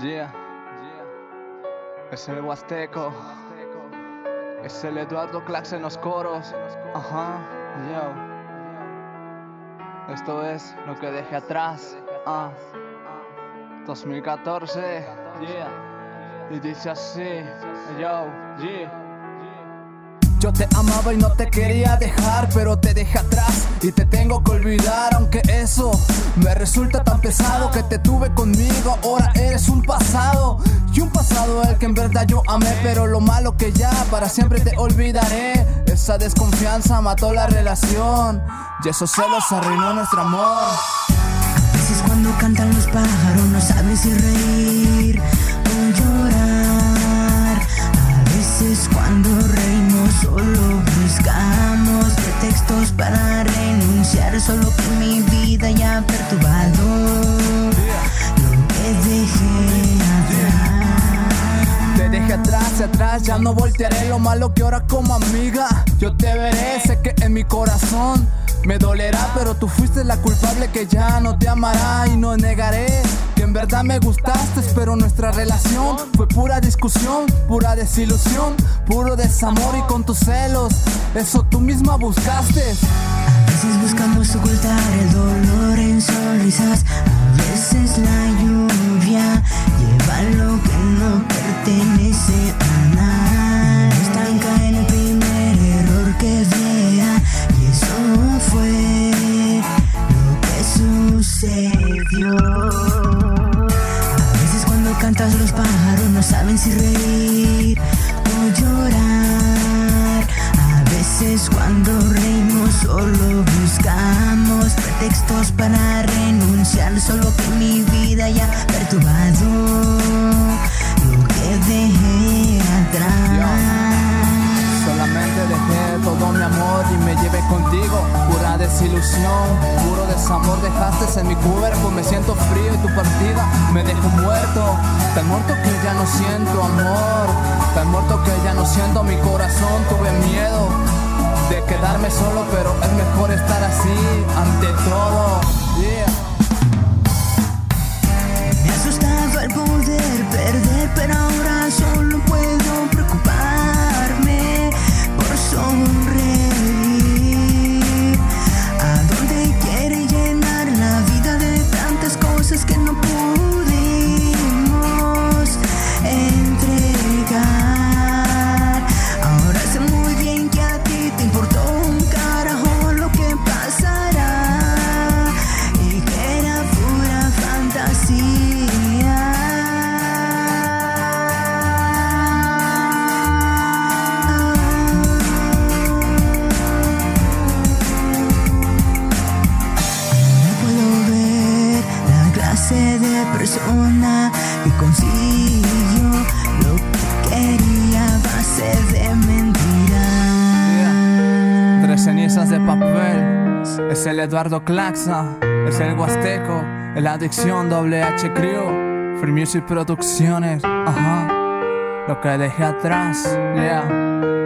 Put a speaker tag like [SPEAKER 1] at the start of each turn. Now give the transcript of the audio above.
[SPEAKER 1] Yeah, es el Huasteco, es el Eduardo Clax en los coros. Ajá, yo. Esto es lo que dejé atrás. Ah, 2014, yeah. Y dice así, yo, yeah.
[SPEAKER 2] Yo te amaba y no te quería dejar, pero te dejé atrás y te tengo que olvidar, aunque eso me resulta tan pesado que te tuve conmigo, ahora eres un pasado y un pasado el que en verdad yo amé, pero lo malo que ya para siempre te olvidaré. Esa desconfianza mató la relación y esos celos arruinó nuestro amor.
[SPEAKER 3] A veces cuando cantan los pájaros no sabes si reír Solo que mi vida ya ha perturbado lo que dejé atrás.
[SPEAKER 2] Te dejé atrás atrás, ya no voltearé lo malo que ahora como amiga. Yo te veré, sé que en mi corazón me dolerá, pero tú fuiste la culpable que ya no te amará y no negaré que en verdad me gustaste, pero nuestra relación fue pura discusión, pura desilusión, puro desamor y con tus celos, eso tú misma buscaste.
[SPEAKER 3] Veces buscamos ocultar el dolor en sonrisas. A veces la lluvia lleva lo que no pertenece a nadie. Estanca en el primer error que vea. Y eso fue lo que sucedió. A veces cuando cantas los pájaros no saben si reír o llorar. A veces cuando solo buscamos pretextos para renunciar. Solo que mi vida ya perturbado lo que dejé atrás.
[SPEAKER 2] Solamente dejé todo mi amor y me llevé contigo. Pura desilusión, puro desamor dejaste en mi cuerpo. Me siento frío y tu partida me dejó muerto. Tan muerto que ya no siento amor. Tan muerto que ya no siento mi corazón. Tuve miedo solo, pero es mejor estar así ante todo. Yeah.
[SPEAKER 3] Persona que consiguió lo que quería a base de mentira.
[SPEAKER 2] Tres cenizas de papel. Es el Eduardo Claxa. Es el Huasteco. El Adicción WH Crew. Free Music Producciones. Ajá. Lo que dejé atrás. Yeah.